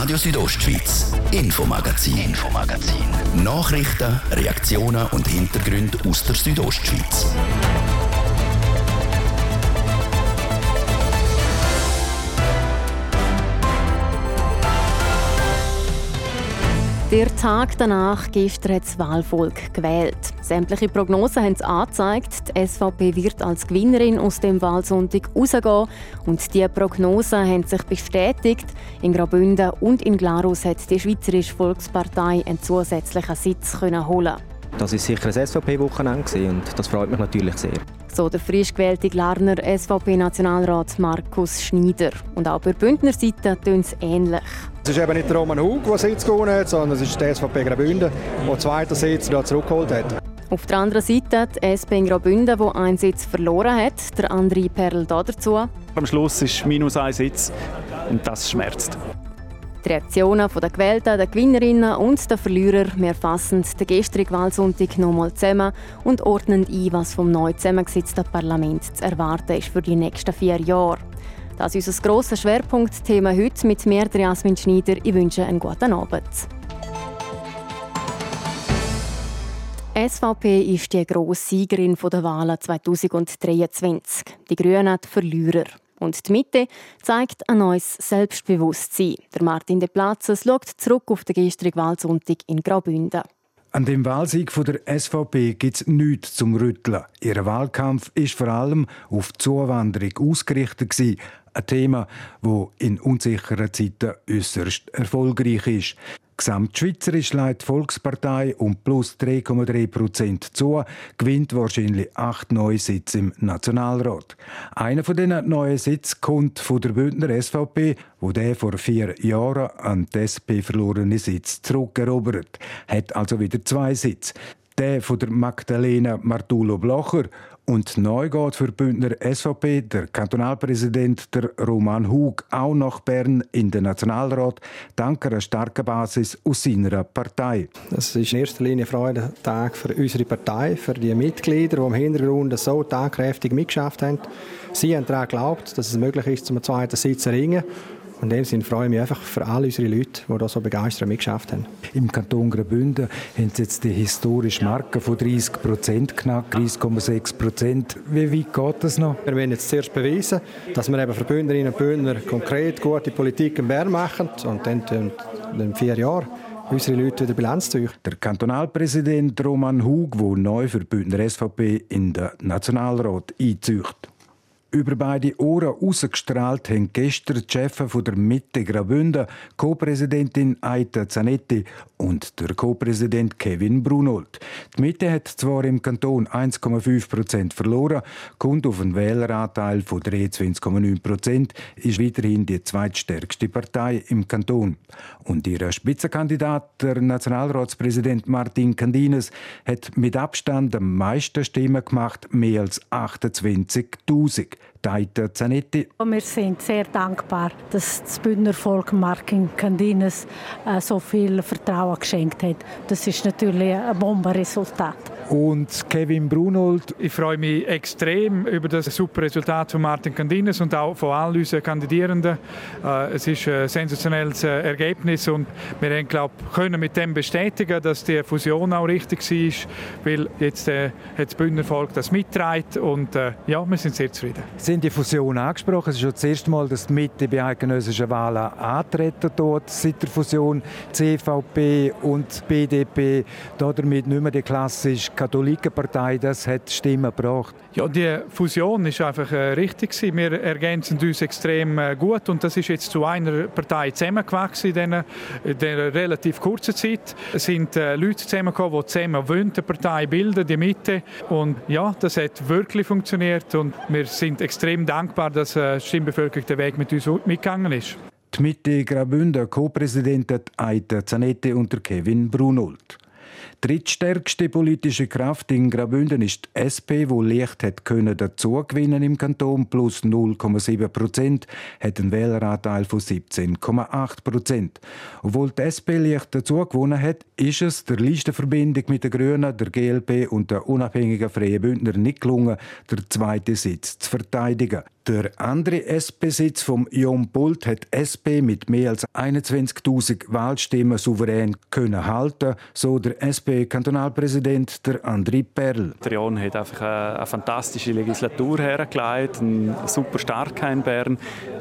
Radio Südostschweiz, Infomagazin, Infomagazin. Nachrichten, Reaktionen und Hintergründe aus der Südostschweiz. Der Tag danach gestern hat das Wahlvolk gewählt. Sämtliche Prognosen haben es angezeigt, die SVP wird als Gewinnerin aus dem Wahlsonntag rausgehen. Und diese Prognosen haben sich bestätigt. In Graubünden und in Glarus hat die Schweizerische Volkspartei einen zusätzlichen Sitz können holen. Das ist sicher ein SVP-Wochenende und das freut mich natürlich sehr. So der frisch gewählte Glarner SVP-Nationalrat Markus Schneider. Und auch bei Bündner Seite tun es ähnlich. Es ist eben nicht der Roman Hug, der Sitz gewonnen hat, sondern es ist der SVP Graubünden, der den zweiten Sitz wieder zurückgeholt hat. Auf der anderen Seite die SP in Graubünden, die einen Sitz verloren hat. Der andere Perl da dazu. Am Schluss ist minus ein Sitz und das schmerzt. Die Reaktionen der Gewählten, der Gewinnerinnen und der Verlierer. Wir fassen den gestrigen Wahlsonntag nochmal zusammen und ordnen ein, was vom neu zusammengesetzten Parlament zu erwarten ist für die nächsten vier Jahre. Das ist unser grosses Schwerpunktthema heute mit mir, Jasmin Schneider. Ich wünsche einen guten Abend. Die SVP ist die grosse Siegerin der Wahlen 2023. Die Grünen die Verlierer. Und die Mitte zeigt ein neues Selbstbewusstsein. Der Martin de Platzes schaut zurück auf den gestrigen Wahlsonntag in Graubünden. An dem Wahlsieg von der SVP gibt es nichts zum Rütteln. Ihr Wahlkampf ist vor allem auf die Zuwanderung ausgerichtet. Ein Thema, das in unsicheren Zeiten äußerst erfolgreich ist. Gesamtschweizerisch leitet die Volkspartei um plus 3,3 Prozent zu, gewinnt wahrscheinlich acht neue Sitze im Nationalrat. Einer von diesen neuen Sitzen kommt von der Bündner SVP, wo der vor vier Jahren an die SP verlorene Sitz zurückerobert, hat also wieder zwei Sitze. Der von der Magdalena Martulo Blocher und neu geht für Bündner SVP der Kantonalpräsident der Roman Hug auch nach Bern in den Nationalrat, dank einer starken Basis aus seiner Partei. Das ist in erster Linie ein Freudentag für unsere Partei, für die Mitglieder, die im Hintergrund so tagkräftig mitgeschafft haben. Sie haben daran geglaubt, dass es möglich ist, zum zweiten Sitz zu ringen. In dem Sinne freue ich mich einfach für alle unsere Leute, die da so begeistert mitgeschafft haben. Im Kanton Graubünden haben sie jetzt die historische Marke von 30 Prozent knackt, 30,6 Prozent. Wie weit geht das noch? Wir wollen jetzt zuerst beweisen, dass wir eben für Bündnerinnen und Bündner konkret gute Politik in Bern machen und dann in vier Jahren unsere Leute wieder Bilanz ziehen. Der Kantonalpräsident Roman Hug, der neu für Bündner SVP in den Nationalrat einzieht. Über beide Ohren rausgestrahlt haben gestern die Chefs der Mitte Graubünden, Co-Präsidentin Aita Zanetti und der Co-Präsident Kevin Brunold. Die Mitte hat zwar im Kanton 1,5 Prozent verloren, kommt auf einen Wähleranteil von 23,9 Prozent, ist weiterhin die zweitstärkste Partei im Kanton. Und ihr Spitzenkandidat, der Nationalratspräsident Martin Candines, hat mit Abstand am meisten Stimmen gemacht, mehr als 28.000. Deiter Zanetti. Wir sind sehr dankbar, dass das Bündner Volk Martin Candines äh, so viel Vertrauen geschenkt hat. Das ist natürlich ein Bombenresultat. Und Kevin Brunold. Ich freue mich extrem über das super Resultat von Martin Candines und auch von all unseren Kandidierenden. Äh, es ist ein sensationelles äh, Ergebnis und wir haben, glaub, können mit dem bestätigen, dass die Fusion auch richtig war, weil jetzt äh, hat das Bündner Volk das mitträgt und ja, wir sind sehr zufrieden. Sie haben die Fusion angesprochen. Es ist schon das erste Mal, dass die Mitte bei eidgenössischen Wahlen antreten dort seit der Fusion CVP und BDP. Damit nicht mehr die klassische Katholikenpartei, das hat Stimmen gebracht. Ja, die Fusion ist einfach äh, richtig gewesen. Wir ergänzen uns extrem äh, gut und das ist jetzt zu einer Partei zusammengewachsen in dieser, relativ kurzen Zeit. Es sind äh, Leute zusammengekommen, die zusammen wollen, die Partei bilden, die Mitte und ja, das hat wirklich funktioniert und wir sind extrem dankbar, dass die Stimmbevölkerung den Weg mit uns mitgegangen ist. Die Mitte Graubünden Co-Präsidentin Aita Zanetti und Kevin Brunold. Drittstärkste politische Kraft in Graubünden ist die SP, wo leicht hat können dazu gewinnen im Kanton plus 0,7 Prozent, hat einen Wähleranteil von 17,8 Prozent. Obwohl die SP leicht dazu gewonnen hat, ist es der Listenverbindung mit den Grünen, der GLP und der unabhängigen Freien Bündner nicht gelungen, den zweiten Sitz zu verteidigen. Der andere SP-Sitz vom Jon Pult hat SP mit mehr als 21.000 Wahlstimmen souverän können halten, so der SP-Kantonalpräsident der André Perl. Der Jon hat einfach eine, eine fantastische Legislatur hergelegt, ein super starker in Bern.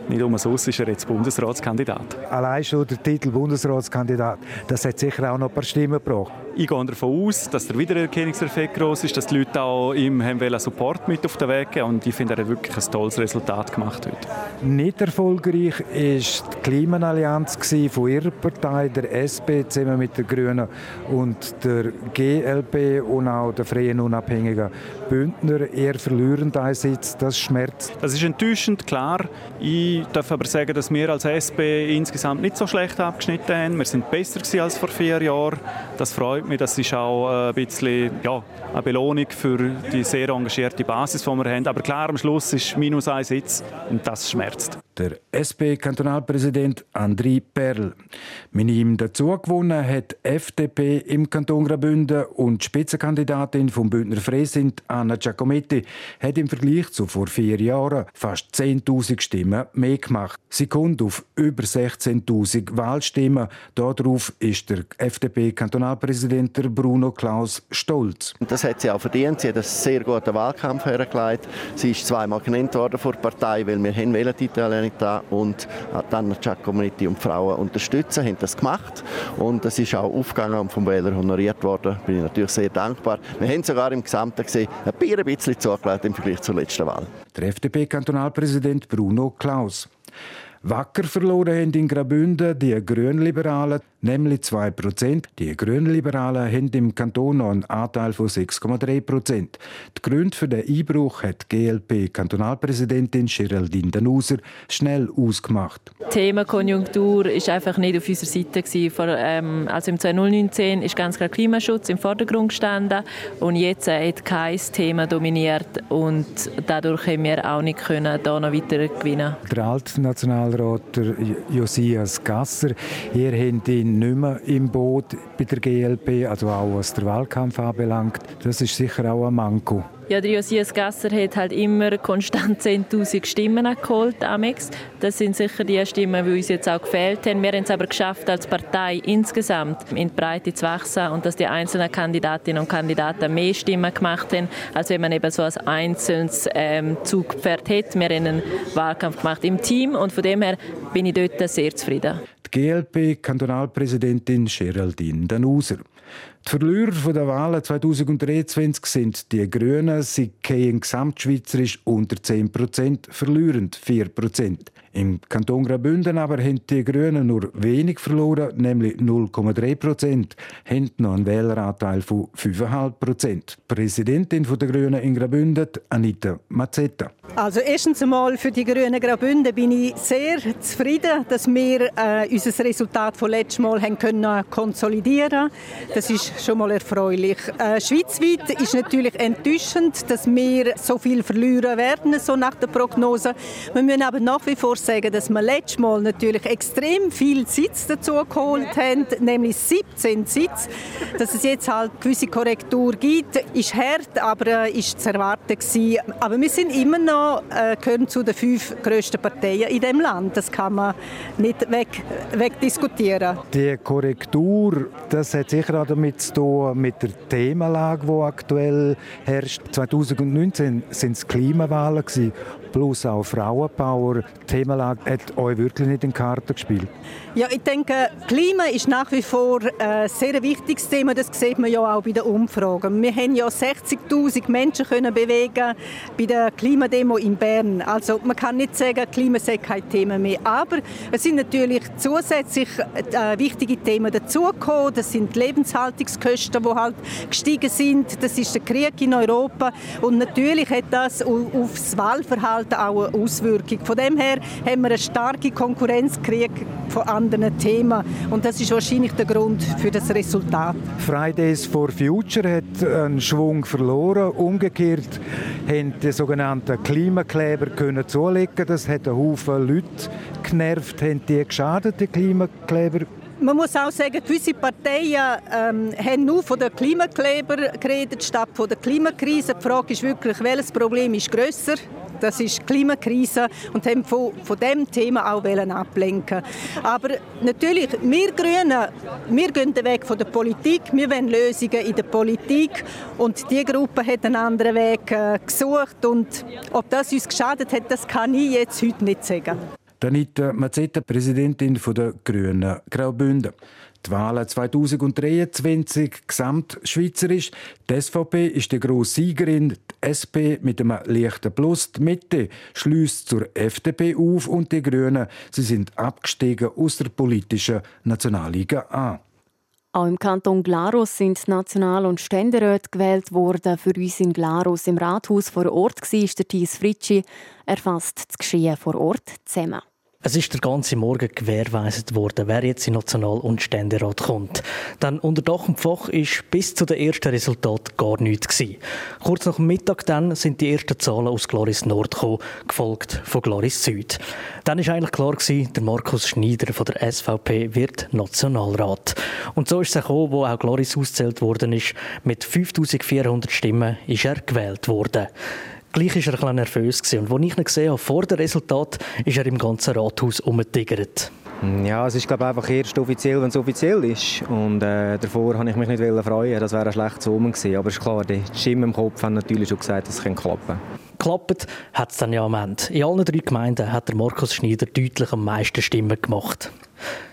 Nicht umsonst ist er jetzt Bundesratskandidat. Allein schon der Titel Bundesratskandidat, das hat sicher auch noch ein paar Stimmen gebracht. Ich gehe davon aus, dass der Wiedererkennungseffekt groß ist, dass die Leute auch ihm haben Support mit auf den Weg geben und ich finde, er hat wirklich ein tolles Resultat gemacht heute. Nicht erfolgreich war die Klimaallianz von ihrer Partei, der SP, zusammen mit den Grünen und der GLP und auch der Freien Unabhängigen Bündner. Eher verlierend ein Sitz, das schmerzt. Das ist enttäuschend, klar. Ich darf aber sagen, dass wir als SP insgesamt nicht so schlecht abgeschnitten haben. Wir sind besser als vor vier Jahren. Das freut mich. Das ist auch äh, ein bisschen ja, eine Belohnung für die sehr engagierte Basis, die wir haben. Aber klar, am Schluss ist minus ein Sitz und das schmerzt. Der SP-Kantonalpräsident André Perl. Mit ihm dazu gewonnen hat FDP im Kanton Graubünden und die Spitzenkandidatin vom Bündner Freisint Anna Giacometti hat im Vergleich zu vor vier Jahren fast 10.000 Stimmen mehr gemacht. Sie kommt auf über 16.000 Wahlstimmen. Darauf ist der FDP-Kantonalpräsident Bruno Klaus stolz. Das hat sie auch verdient. Sie hat einen sehr guten Wahlkampf hergelegt. Sie ist zweimal genannt worden vor der Partei, weil wir haben die Italianità und dann Giacometti und die Frauen unterstützen, haben das gemacht und das ist auch aufgegangen und vom Wähler honoriert worden. Bin ich natürlich sehr dankbar. Wir haben sogar im Gesamten gesehen, ein bisschen zugelegt im Vergleich zur letzten Wahl. Der FDP-Kantonalpräsident Bruno Klaus. Wacker verloren haben in Graubünden die Grünliberalen nämlich 2% Die Grünliberalen haben im Kanton noch einen Anteil von 6,3% Die Gründe für den Einbruch hat die GLP-Kantonalpräsidentin Geraldine Danuser schnell ausgemacht. Das Thema Konjunktur ist einfach nicht auf unserer Seite. Vor, ähm, also im 2019 ist ganz klar Klimaschutz im Vordergrund gestanden und jetzt hat kein Thema dominiert und dadurch haben wir auch nicht können, da noch weiter gewinnen. Der alte Nationalrat Josias Gasser, ihr habt ihn nicht mehr im Boot bei der GLP, also auch was der Wahlkampf anbelangt. Das ist sicher auch ein Manko. Ja, der Josias Gasser hat halt immer konstant 10'000 Stimmen geholt, Amex. Das sind sicher die Stimmen, die uns jetzt auch gefehlt haben. Wir haben es aber geschafft, als Partei insgesamt in die Breite zu wachsen und dass die einzelnen Kandidatinnen und Kandidaten mehr Stimmen gemacht haben, als wenn man eben so ein einzelnes ähm, Zugpferd hätte. Wir haben einen Wahlkampf gemacht im Team und von dem her bin ich dort sehr zufrieden. Die GLP-Kantonalpräsidentin Geraldine Danuser. Die Verlierer der Wahlen 2023 sind die Grünen. Sie gehen gesamtschweizerisch unter 10 Prozent, verlieren 4 Prozent. Im Kanton Graubünden aber haben die Grünen nur wenig verloren, nämlich 0,3 Prozent, haben noch einen Wähleranteil von 5,5 Prozent. Präsidentin der Grünen in Graubünden, Anita Mazzetta. Also erstens einmal für die Grünen Graubünden bin ich sehr zufrieden, dass wir äh, unser Resultat von letztem Mal haben können konsolidieren. Das ist schon mal erfreulich. Äh, schweizweit ist natürlich enttäuschend, dass wir so viel verlieren werden, so nach der Prognose. Wir müssen aber nach wie vor sagen, dass wir letztes Mal natürlich extrem viel Sitz dazu geholt haben, nämlich 17 Sitz. Dass es jetzt halt gewisse Korrektur gibt, ist hart, aber äh, ist zu erwarten gewesen. Aber wir sind immer noch äh, gehören zu den fünf grössten Parteien in dem Land. Das kann man nicht weg, wegdiskutieren. Die Korrektur, das hat sicher auch damit zu tun mit der Themenlage, die aktuell herrscht. 2019 sind es Klimawahlen plus auch Frauenpower. Die Themenlage hat euch wirklich nicht in die Karten gespielt? Ja, ich denke, Klima ist nach wie vor ein sehr wichtiges Thema. Das sieht man ja auch bei den Umfragen. Wir haben ja 60'000 Menschen können bewegen bei der Klimademo in Bern. Also man kann nicht sagen, Klima sei kein Thema mehr. Aber es sind natürlich zusätzlich äh, wichtige Themen dazugekommen. Das sind die Lebenshaltungskosten, die halt gestiegen sind. Das ist der Krieg in Europa. Und natürlich hat das auf das Wahlverhalten halt auch eine Auswirkung. Von dem her haben wir eine starke Konkurrenz gekriegt von anderen Themen und das ist wahrscheinlich der Grund für das Resultat. Fridays for Future hat einen Schwung verloren. Umgekehrt haben die sogenannten Klimakleber können zulegen. Das hat einen Haufen Leute genervt. Haben die geschadet, die Klimakleber? Man muss auch sagen, gewisse Parteien ähm, haben nur von den Klimakleber geredet, statt von der Klimakrise. Die Frage ist wirklich, welches Problem ist grösser? Das ist die Klimakrise und haben von, von dem Thema auch ablenken Aber natürlich, wir Grünen, wir gehen den Weg von der Politik, wir wollen Lösungen in der Politik und die Gruppe hat einen anderen Weg äh, gesucht und ob das uns geschadet hat, das kann ich jetzt heute nicht sagen. Danita Mazzetta, Präsidentin der Grünen Graubünden. Die Wahlen 2023 gesamtschweizerisch. Die SVP ist die grosse Siegerin, SP mit einem leichten Plus. Die Mitte schließt zur FDP auf und die Grünen sie sind abgestiegen aus der politischen Nationalliga A. Auch im Kanton Glarus sind National- und Ständeräte gewählt worden. Für uns in Glarus im Rathaus vor Ort war der Thies Fritschi. Er fasst das Geschehen vor Ort zusammen. Es ist der ganze Morgen gewährleistet worden, wer jetzt in National- und Ständerat kommt. Dann unter Dach und Fach ist bis zu den ersten Resultaten gar nichts gewesen. Kurz nach dem Mittag dann sind die ersten Zahlen aus Gloris Nord gekommen, gefolgt von Gloris Süd. Dann ist eigentlich klar gewesen, der Markus Schneider von der SVP wird Nationalrat. Und so ist es gekommen, wo auch Gloris auszählt worden ist. Mit 5400 Stimmen ist er gewählt worden. Gleich war er ein bisschen nervös. Und als ich ihn gesehen habe, vor dem Resultat, ist er im ganzen Rathaus umgetigert. Ja, es ist glaube ich, einfach erst offiziell, wenn es offiziell ist. Und äh, davor habe ich mich nicht freuen Das wäre ein schlechtes Omen gewesen. Aber es ist klar, die Stimme im Kopf haben natürlich schon gesagt, dass es klappen kann. Klappt hat es dann ja am Ende. In allen drei Gemeinden hat der Markus Schneider deutlich am meisten Stimmen gemacht.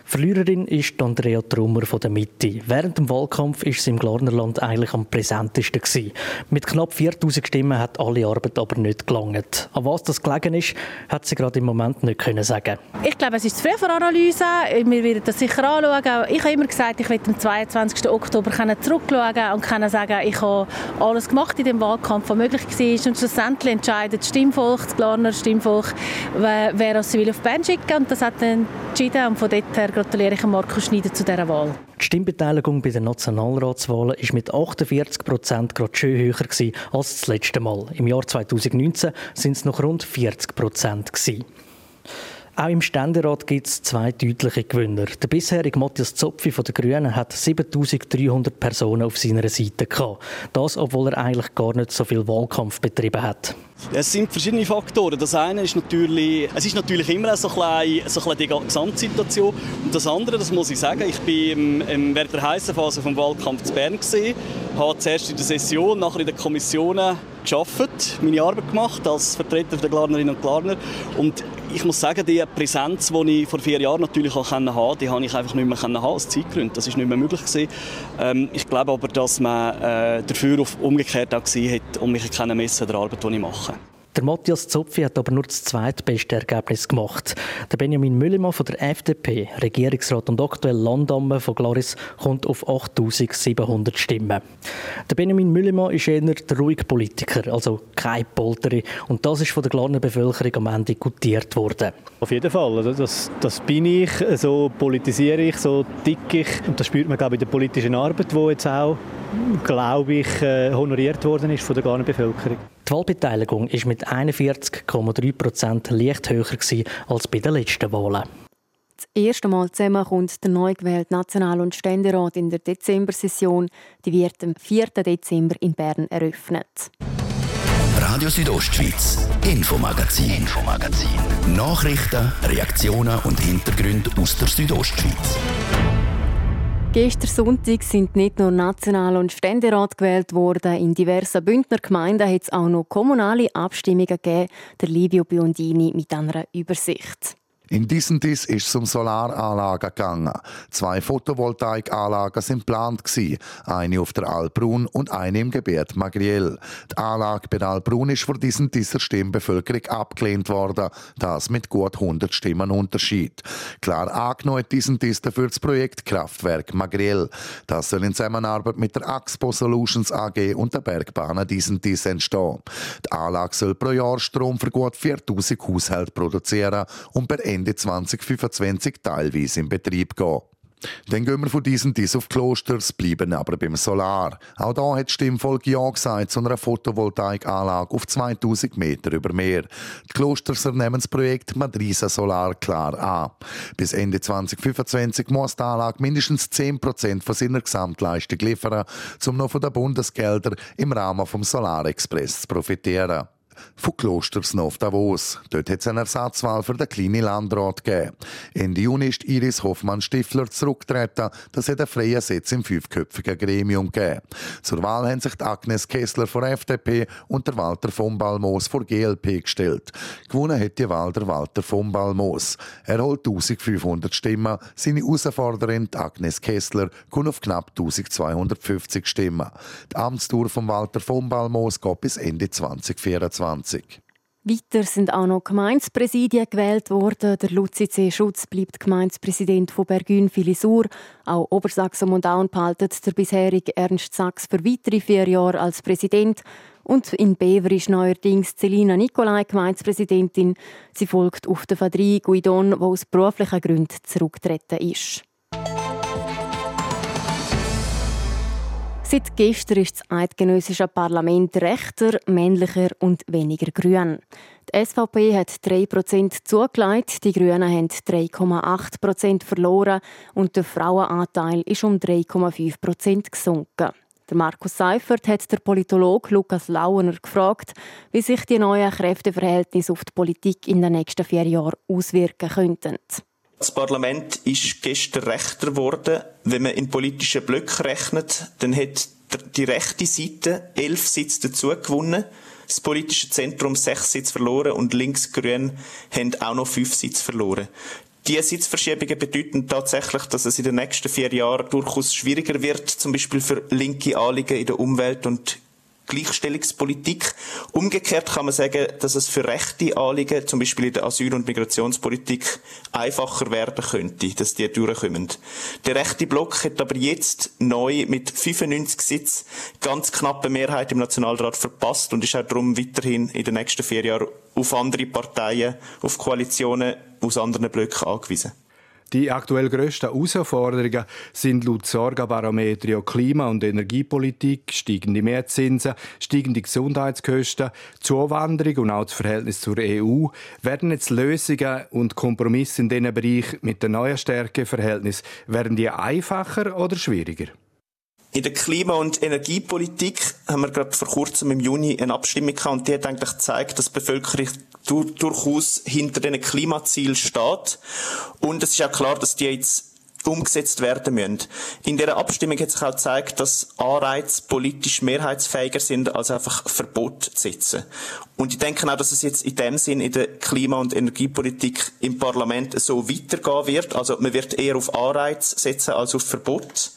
Verliererin ist Andrea Trummer von der Mitte. Während dem Wahlkampf ist sie im Glarnerland eigentlich am präsentesten gewesen. Mit knapp 4000 Stimmen hat alle Arbeit aber nicht gelangt. An was das gelegen ist, hat sie gerade im Moment nicht können sagen. Ich glaube, es ist zu früh für Analyse. Wir werden das sicher anschauen. Ich habe immer gesagt, ich werde am 22. Oktober zurückschauen und sagen, ich habe alles gemacht in dem Wahlkampf, was möglich war. Und schlussendlich entscheidet das Stimmvolk, das Glarner Stimmvolk, wer sie will auf die Band schicken. Und das hat dann entschieden. Und von dort her gratuliere ich Markus Schneider zu dieser Wahl. Die Stimmbeteiligung bei den Nationalratswahlen ist mit 48 Prozent gerade schön höher gewesen als das letzte Mal. Im Jahr 2019 sind es noch rund 40 Prozent auch im Ständerat gibt es zwei deutliche Gewinner. Der bisherige Matthias Zopfi von den Grünen hat 7300 Personen auf seiner Seite gehabt. Das, obwohl er eigentlich gar nicht so viel Wahlkampf betrieben hat. Es sind verschiedene Faktoren. Das eine ist natürlich, es ist natürlich immer so ein bisschen, so die Gesamtsituation. Und das andere, das muss ich sagen, ich bin während der heißen Phase vom Wahlkampf zu Bern gesehen, habe zuerst in der Session, nachher in den Kommissionen geschafft, meine Arbeit gemacht als Vertreter der Glarnerinnen und Glarner. Und ich muss sagen, die Präsenz, die ich vor vier Jahren natürlich auch haben die habe ich einfach nicht mehr haben aus Zeitgründen. Das ist nicht mehr möglich. Ähm, ich glaube aber, dass man äh, dafür auf umgekehrt auch gesehen hat und mich messen der Arbeit, die ich mache. Der Matthias Zopfi hat aber nur das zweitbeste Ergebnis gemacht. Der Benjamin Müllemann von der FDP, Regierungsrat und aktuell Landamme von Glaris, kommt auf 8700 Stimmen. Der Benjamin Müllemann ist eher der ruhige Politiker, also kein Polteri. Und das ist von der Glarner Bevölkerung am Ende gutiert worden. Auf jeden Fall. Also das, das bin ich, so politisiere ich, so dick ich. Und das spürt man, glaube ich, in der politischen Arbeit, die jetzt auch, glaube ich, äh, honoriert worden ist von der Glarner Bevölkerung. Die Wahlbeteiligung ist mit 41,3 Prozent leicht höher als bei den letzten Wahlen. Das erste Mal zusammen kommt der neu gewählte National- und Ständerat in der Dezember-Session. Die wird am 4. Dezember in Bern eröffnet. Radio Südostschweiz, Infomagazin, Infomagazin. Nachrichten, Reaktionen und Hintergründe aus der Südostschweiz. Gestern Sonntag sind nicht nur National- und Ständerat gewählt worden. In diversen Bündner Gemeinden hat es auch noch kommunale Abstimmungen gegeben. Der Livio Biondini mit einer Übersicht. In diesen Dies ist es um Solaranlagen gegangen. Zwei Photovoltaikanlagen sind geplant eine auf der Albrun und eine im Gebiet Magriel. Die Anlage bei der Albrun ist vor diesen dieser Stimmbevölkerung abgelehnt worden, das mit gut 100 Stimmen Unterschied. Klar angenommen diesen Dies dafür das Projekt Kraftwerk Magriel. Das soll in Zusammenarbeit mit der Axpo Solutions AG und der Bergbahn diesen Dies entstehen. Die Anlage soll pro Jahr Strom für gut 4000 Haushalte produzieren und per Ende 2025 teilweise in Betrieb gehen. Dann gehen wir von diesen dies auf Klosters, bleiben aber beim Solar. Auch da hat Stimmvolk Ja gesagt zu einer Photovoltaikanlage auf 2000 Meter über Meer. Die Klosters ernehmen das Projekt Madrisa Solar klar an. Bis Ende 2025 muss die Anlage mindestens 10% von seiner Gesamtleistung liefern, um noch von den Bundesgeldern im Rahmen vom Solarexpress zu profitieren von Klosters auf Davos. Dort hat es eine Ersatzwahl für den kleinen Landrat gegeben. Ende Juni ist Iris Hoffmann-Stifler zurückgetreten. Das hat einen freien Sitz im fünfköpfigen Gremium gegeben. Zur Wahl haben sich Agnes Kessler von FDP und der Walter von Balmos von GLP gestellt. Gewonnen hat die Wahl der Walter von Balmos. Er holt 1500 Stimmen. Seine Herausforderin, Agnes Kessler, kommt auf knapp 1250 Stimmen. Die Amtstour von Walter von Balmos geht bis Ende 2024. 2020. Weiter sind auch noch Gemeindepräsidien gewählt worden. Der Luzi C. Schutz bleibt Gemeindepräsident von Bergün Filisur. Auch Obersachsen und Auen behaltet der bisherige Ernst Sachs für weitere vier Jahre als Präsident. Und in Bever ist neuerdings Celina Nicolai Gemeindepräsidentin. Sie folgt auf den Fadri Guidon, der aus beruflichen Gründen zurückgetreten ist. Seit gestern ist das eidgenössische Parlament rechter, männlicher und weniger grün. Die SVP hat 3% zugelegt, die Grünen haben 3,8% verloren und der Frauenanteil ist um 3,5% gesunken. Der Markus Seifert hat der Politologe Lukas Lauener gefragt, wie sich die neuen Kräfteverhältnisse auf die Politik in den nächsten vier Jahren auswirken könnten. Das Parlament ist gestern rechter geworden. Wenn man in politischen Blöcken rechnet, dann hat die rechte Seite elf Sitze dazu gewonnen, das politische Zentrum sechs Sitze verloren und linksgrün haben auch noch fünf Sitze verloren. Diese Sitzverschiebungen bedeuten tatsächlich, dass es in den nächsten vier Jahren durchaus schwieriger wird, zum Beispiel für linke Anliegen in der Umwelt- und Gleichstellungspolitik. Umgekehrt kann man sagen, dass es für rechte Anliegen, zum Beispiel in der Asyl- und Migrationspolitik, einfacher werden könnte, dass die durchkommen. Der rechte Block hat aber jetzt neu mit 95 Sitzen ganz knappe Mehrheit im Nationalrat verpasst und ist auch darum weiterhin in den nächsten vier Jahren auf andere Parteien, auf Koalitionen aus anderen Blöcken angewiesen. Die aktuell grössten Herausforderungen sind laut Sorgenbarometer Klima- und Energiepolitik, steigende Mehrzinsen, steigende Gesundheitskosten, Zuwanderung und auch das Verhältnis zur EU. Werden jetzt Lösungen und Kompromisse in diesen Bereich mit den neuen Stärkeverhältnis werden die einfacher oder schwieriger? In der Klima- und Energiepolitik haben wir gerade vor kurzem im Juni eine Abstimmung gehabt und die hat eigentlich gezeigt, dass die Bevölkerung durchaus hinter diesen Klimazielen steht. Und es ist auch klar, dass die jetzt umgesetzt werden müssen. In der Abstimmung hat sich auch gezeigt, dass Anreize politisch mehrheitsfähiger sind, als einfach Verbot zu setzen. Und ich denke auch, dass es jetzt in dem Sinn in der Klima- und Energiepolitik im Parlament so weitergehen wird. Also man wird eher auf Anreize setzen als auf Verbot.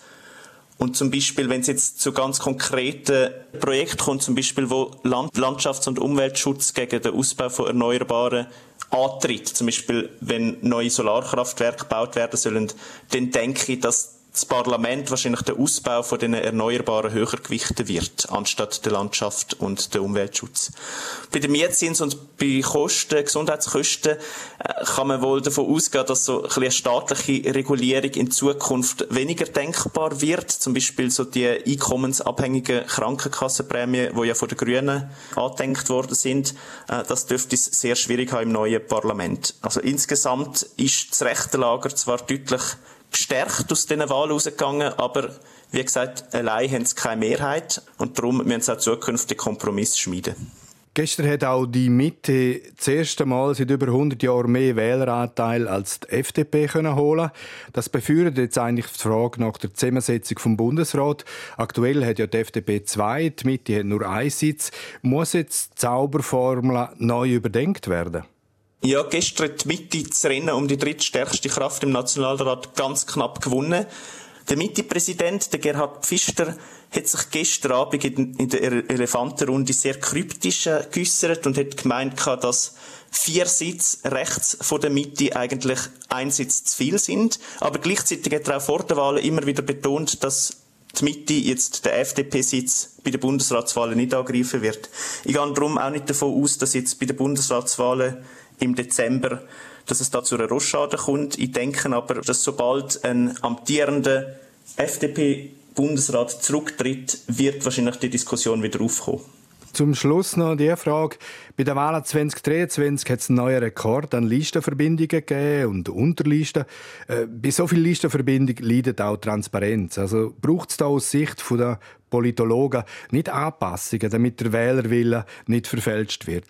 Und zum Beispiel, wenn es jetzt zu ganz konkreten Projekten kommt, zum Beispiel, wo Land Landschafts- und Umweltschutz gegen den Ausbau von Erneuerbaren antritt, zum Beispiel, wenn neue Solarkraftwerke gebaut werden sollen, dann denke ich, dass das Parlament wahrscheinlich den Ausbau von den Erneuerbaren höher gewichten wird, anstatt der Landschaft und der Umweltschutz. Bei den Mietzins und bei Kosten, Gesundheitskosten, äh, kann man wohl davon ausgehen, dass so ein eine staatliche Regulierung in Zukunft weniger denkbar wird. Zum Beispiel so die einkommensabhängigen Krankenkassenprämien, die ja von den Grünen angedenkt worden sind. Äh, das dürfte es sehr schwierig haben im neuen Parlament. Also insgesamt ist das rechte Lager zwar deutlich gestärkt aus diesen Wahlen rausgegangen, aber wie gesagt, allein haben sie keine Mehrheit und darum müssen sie auch zukünftig Kompromisse schmieden. Gestern hat auch die Mitte das erste Mal seit über 100 Jahren mehr Wähleranteil als die FDP können holen. Das beführt jetzt eigentlich die Frage nach der Zusammensetzung vom Bundesrat. Aktuell hat ja die FDP zwei, die Mitte hat nur einen Sitz. Muss jetzt die Zauberformel neu überdenkt werden? Ja, gestern die Mitte das Rennen um die drittstärkste Kraft im Nationalrat ganz knapp gewonnen. Der Mitte-Präsident, der Gerhard Pfister, hat sich gestern Abend in der Elefantenrunde sehr kryptisch äh, geäussert und hat gemeint, dass vier Sitze rechts von der Mitte eigentlich ein Sitz zu viel sind. Aber gleichzeitig hat er auch vor der Wahl immer wieder betont, dass die Mitte jetzt der FDP-Sitz bei den Bundesratswahlen nicht angreifen wird. Ich gehe darum auch nicht davon aus, dass jetzt bei den Bundesratswahlen im Dezember dass es da zu einer Rochade kommt. Ich denke aber, dass sobald ein amtierender FDP-Bundesrat zurücktritt, wird wahrscheinlich die Diskussion wieder aufkommen. Zum Schluss noch die Frage. Bei der Wahl 2023 hat es einen neuen Rekord an Listenverbindungen gegeben und Unterlisten. Äh, bei so vielen Listenverbindungen leidet auch Transparenz. Also braucht es da aus Sicht der Politologen nicht Anpassungen, damit der Wählerwille nicht verfälscht wird?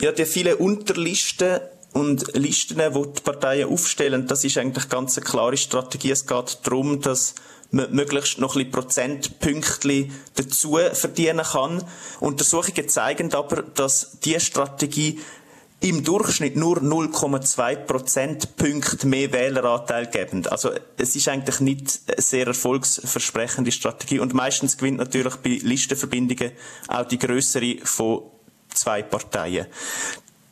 Ja, die vielen Unterlisten und Listen, die die Parteien aufstellen, das ist eigentlich ganz eine klare Strategie. Es geht darum, dass man möglichst noch ein bisschen Prozentpünktchen dazu verdienen kann. Untersuchungen zeigen aber, dass diese Strategie im Durchschnitt nur 0,2 Prozentpunkte mehr Wähleranteil geben. Also es ist eigentlich nicht eine sehr erfolgsversprechende Strategie und meistens gewinnt natürlich bei Listenverbindungen auch die größere von zwei Parteien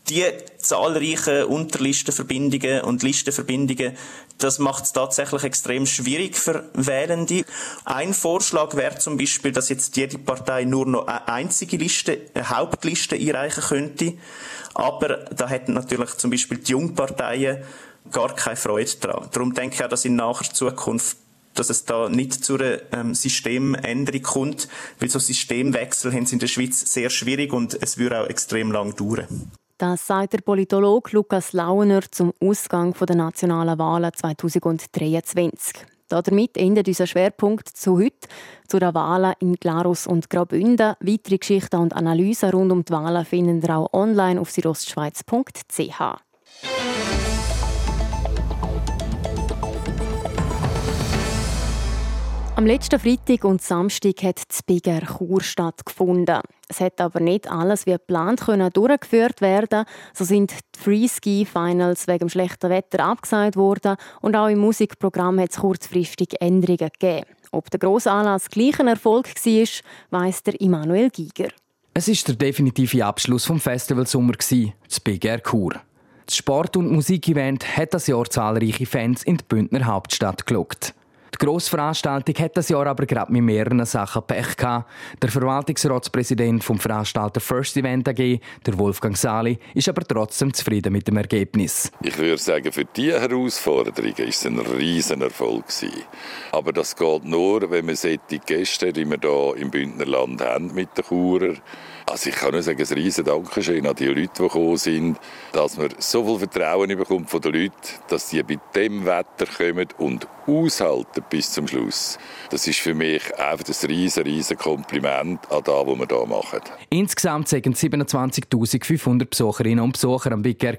die zahlreichen Unterlistenverbindungen und Listenverbindungen, das macht es tatsächlich extrem schwierig für Wählende. Ein Vorschlag wäre zum Beispiel, dass jetzt jede Partei nur noch eine einzige Liste, eine Hauptliste einreichen könnte. Aber da hätten natürlich zum Beispiel die Jungparteien gar keine Freude dran. Darum denke ich auch, dass in naher Zukunft dass es da nicht zu einer ähm, Systemänderung kommt, weil so Systemwechsel haben sie in der Schweiz sehr schwierig und es würde auch extrem lang dauern. Das sagt der Politologe Lukas Launer zum Ausgang der nationalen Wahlen 2023. Damit endet unser Schwerpunkt zu heute, zu den Wahlen in Glarus und Graubünden. Weitere Geschichten und Analysen rund um die Wahlen finden ihr auch online auf südostschweiz.ch. Am letzten Freitag und Samstag hat das Bigger Chur stattgefunden. Es hat aber nicht alles wie geplant können durchgeführt werden. So sind die Freeski Finals wegen schlechten Wetter abgesagt worden und auch im Musikprogramm hat es kurzfristig Änderungen gegeben. Ob der grosse Anlass gleich ein Erfolg war, weiss der Immanuel Giger. Es ist der definitive Abschluss vom Festivalsommer das Big Air Chur. Das Sport- und Musikevent hat das Jahr zahlreiche Fans in die Bündner Hauptstadt gelockt. Die Grossveranstaltung hat das Jahr aber gerade mit mehreren Sachen Pech gehabt. Der Verwaltungsratspräsident vom Veranstalter First Event AG, der Wolfgang Sali, ist aber trotzdem zufrieden mit dem Ergebnis. Ich würde sagen, für diese Herausforderungen war es ein riesen Erfolg Aber das geht nur, wenn wir solche Gäste, die wir hier im Bündnerland haben mit den Churer, also ich kann nur sagen, ein riesen Dankeschön an die Leute, die gekommen sind, dass man so viel Vertrauen bekommt von den Leuten, dass sie bei dem Wetter kommen und aushalten bis zum Schluss. Das ist für mich einfach ein riesen, riesen Kompliment an das, was wir hier machen. Insgesamt waren 27'500 Besucherinnen und Besucher am Big Air.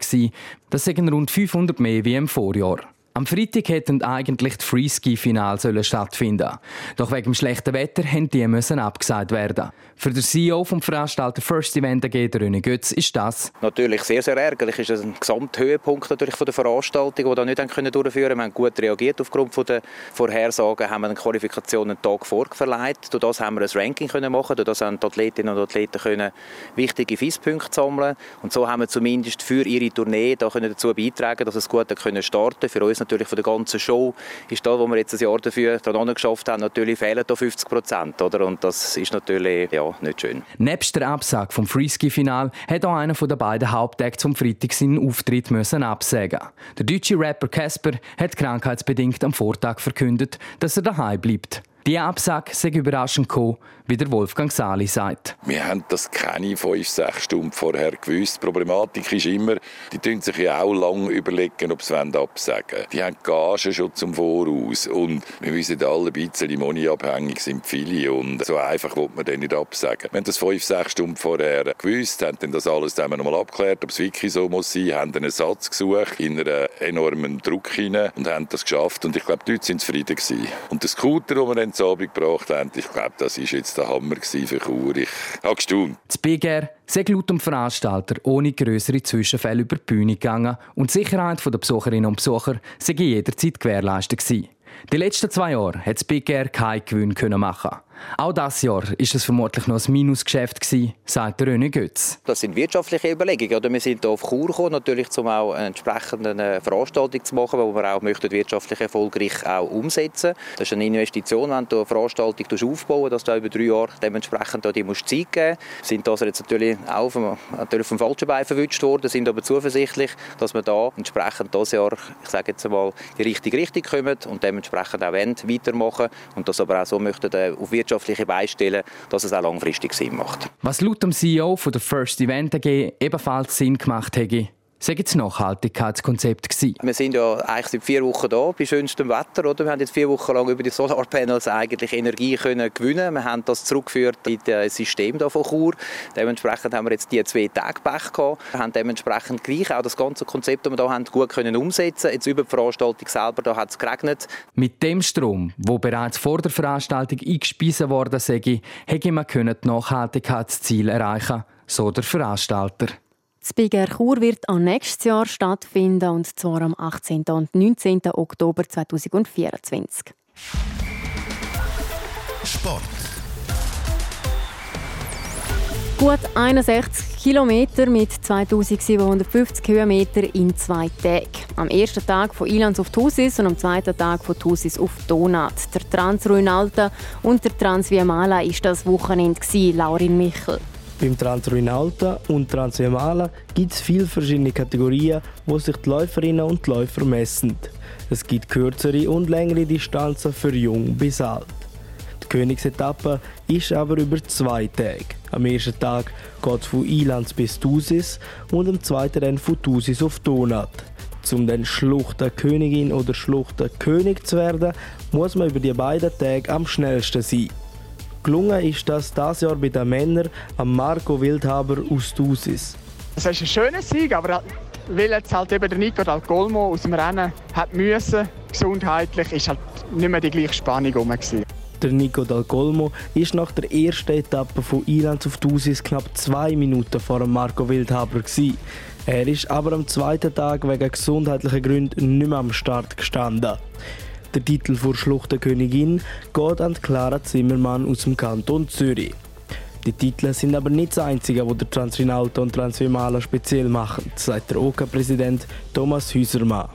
Das sind rund 500 mehr wie im Vorjahr. Am Freitag hätten eigentlich die Freeski-Finale stattfinden Doch wegen dem schlechten Wetter mussten die abgesagt werden. Für den CEO vom Veranstalter First Event AG, René Götz, ist das natürlich sehr, sehr ärgerlich. Ist das ein Gesamthöhepunkt natürlich von der Veranstaltung, die wir nicht durchführen konnten. Wir haben gut reagiert aufgrund der Vorhersagen, haben wir eine Qualifikation einen Tag vorverleiht. Durch das haben wir ein Ranking können machen. Durch das haben die Athletinnen und Athleten können wichtige FIS-Punkte sammeln. Und so haben wir zumindest für ihre Tournee da können dazu beitragen, dass es gut können starten. Für uns natürlich von der ganzen Show ist das, was wir jetzt ein Jahr dafür daran geschafft haben, natürlich fehlen da 50 Prozent, oder? Und das ist natürlich ja, nicht schön. Nebst der Absage vom Freeski-Final hat auch einer der beiden Hauptakte zum Freitag seinen Auftritt müssen absagen. Der deutsche Rapper Casper hat krankheitsbedingt am Vortag verkündet, dass er daheim bleibt. Die Absage sei überraschend gekommen, wie der Wolfgang Sali sagt. Wir haben das keine fünf, sechs Stunden vorher gewusst. Die Problematik ist immer, die tun sich ja auch lange überlegen, ob sie absagen wollen. Die haben Gagen schon zum Voraus. Und wir wissen alle, ein bisschen moneyabhängig sind viele. Und so einfach will man dann nicht absagen. Wir haben das fünf, sechs Stunden vorher gewusst, haben dann das alles nochmal abgeklärt, ob es wirklich so muss sein, haben einen Ersatz gesucht, in einen enormen Druck hinein und haben das geschafft. Und ich glaube, die Leute sind zufrieden gewesen. Und der Scooter, den wir Abend gebracht haben. Ich glaube, das war jetzt der Hammer für Chur. Ich habe gestaunt. Das Big Air sei laut dem Veranstalter ohne größere Zwischenfälle über die Bühne gegangen und die Sicherheit der Besucherinnen und Besucher sei jederzeit gewährleistet gewesen. Die letzten zwei Jahre hat das Big Air keinen Gewinn machen auch das Jahr ist es vermutlich noch ein Minusgeschäft gewesen, sagt René Götz. Das sind wirtschaftliche Überlegungen. wir sind hier auf Chur gekommen, natürlich, um auch eine entsprechende Veranstaltung zu machen, die wir auch möchten, wirtschaftlich erfolgreich auch umsetzen. Das ist eine Investition, wenn du eine Veranstaltung aufbauen dass du über drei Jahre dementsprechend die musst Zeit geben musst. sind das jetzt natürlich auch dem, natürlich dem falschen Bein verwünscht worden, sind aber zuversichtlich, dass wir da entsprechend dieses Jahr, ich sage jetzt in die richtige Richtung kommen und dementsprechend auch weitermachen und das aber auch so möchten äh, auf wirtschaftliche Beine stellen, dass es auch langfristig Sinn macht. Was laut dem CEO von der First Event AG ebenfalls Sinn gemacht hätte, Sei das Nachhaltigkeitskonzept gewesen? Wir sind ja eigentlich seit vier Wochen da, bei schönstem Wetter. Oder? Wir haben jetzt vier Wochen lang über die Solarpanels eigentlich Energie können gewinnen Wir haben das zurückgeführt in das System da von Chur. Dementsprechend haben wir jetzt die zwei Tage Pech gehabt. Wir haben dementsprechend gleich auch das ganze Konzept, das wir hier haben, gut können umsetzen Jetzt über die Veranstaltung selber, da hat es geregnet. Mit dem Strom, wo bereits vor der Veranstaltung eingespeisen worden sei, hätte man die Nachhaltigkeitsziele erreichen so der Veranstalter. Air Chur wird auch nächstes Jahr stattfinden, und zwar am 18. und 19. Oktober 2024. Sport. Gut 61 Kilometer mit 2750 Höhenmeter in zwei Tagen. Am ersten Tag von Ilans auf Thusis und am zweiten Tag von Thusis auf Donat. Der Transruinalta und der Transviamala ist das Wochenende Laurin Michel. Beim Transruinalta und Transviamala gibt es viele verschiedene Kategorien, wo sich die Läuferinnen und Läufer messen. Es gibt kürzere und längere Distanzen für jung bis alt. Die Königsetappe ist aber über zwei Tage. Am ersten Tag geht es von Ilanz bis Thusis und am zweiten dann von Thusis auf Donat. Um dann Schluchterkönigin oder Schluchterkönig zu werden, muss man über die beiden Tage am schnellsten sein. Gelungen ist das dieses Jahr bei den Männern am Marco Wildhaber aus Thusis. Es ist ein schöner Sieg, aber weil jetzt halt eben der Nico Dal Colmo aus dem Rennen hat müssen, gesundheitlich, ist halt nicht mehr die gleiche Spannung rum. Der Nico Dal Colmo ist nach der ersten Etappe von Irland auf Thusis knapp zwei Minuten vor dem Marco Wildhaber. Gewesen. Er ist aber am zweiten Tag wegen gesundheitlicher Gründen nicht mehr am Start gestanden. Der Titel vor Schluchterkönigin geht an Clara Zimmermann aus dem Kanton Zürich. Die Titel sind aber nicht das einzige, was der Transrinalto und Transvimala speziell machen, sagt der OK-Präsident Thomas Hüsermann.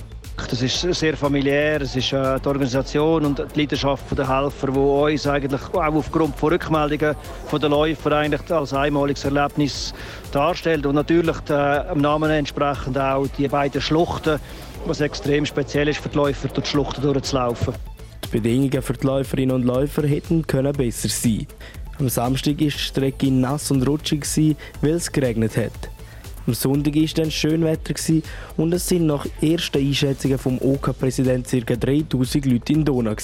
Das ist sehr familiär, es ist äh, die Organisation und die Leidenschaft der Helfer, die uns eigentlich auch aufgrund von Rückmeldungen der Läufer eigentlich als einmaliges Erlebnis darstellt und natürlich der, äh, Namen entsprechend auch die beiden Schluchten was extrem speziell ist für die Läufer, durch die Schluchten durchzulaufen. Die Bedingungen für die Läuferinnen und Läufer hätten können besser sein. Am Samstag war die Strecke nass und rutschig, weil es geregnet hat. Am Sonntag war dann Schönwetter und es sind nach ersten Einschätzungen vom OK-Präsidenten ca. 3000 Leute in Donau.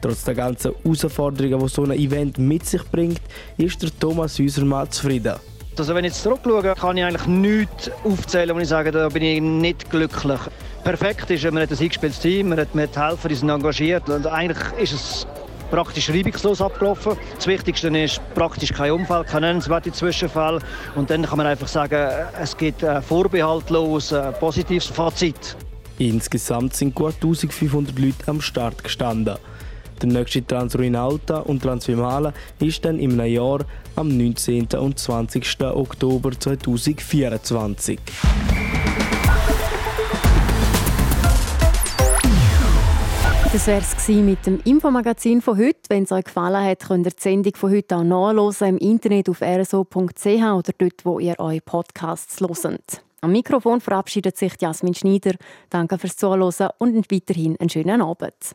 Trotz der ganzen Herausforderungen, die so ein Event mit sich bringt, ist der Thomas Häusermann zufrieden. Also wenn ich jetzt zurückschaue, kann ich eigentlich nichts aufzählen, wo ich sage, da bin ich nicht glücklich. Perfekt ist, man hat ein eingespieltes Team, man hat, hat Helfer, die sind engagiert und eigentlich ist es praktisch reibungslos abgelaufen. Das Wichtigste ist praktisch kein Unfall, kein nennenswerter Zwischenfall und dann kann man einfach sagen, es gibt vorbehaltlos ein positives Fazit. Insgesamt sind gut 1500 Leute am Start gestanden. Der nächste Transruin Alta und Transvimala ist dann im Jahr am 19. und 20. Oktober 2024. Das wäre es mit dem Infomagazin von heute. Wenn es euch gefallen hat, könnt ihr die Sendung von heute auch nachlesen im Internet auf rso.ch oder dort, wo ihr eure Podcasts hört. Am Mikrofon verabschiedet sich Jasmin Schneider. Danke fürs Zuhören und weiterhin einen schönen Abend.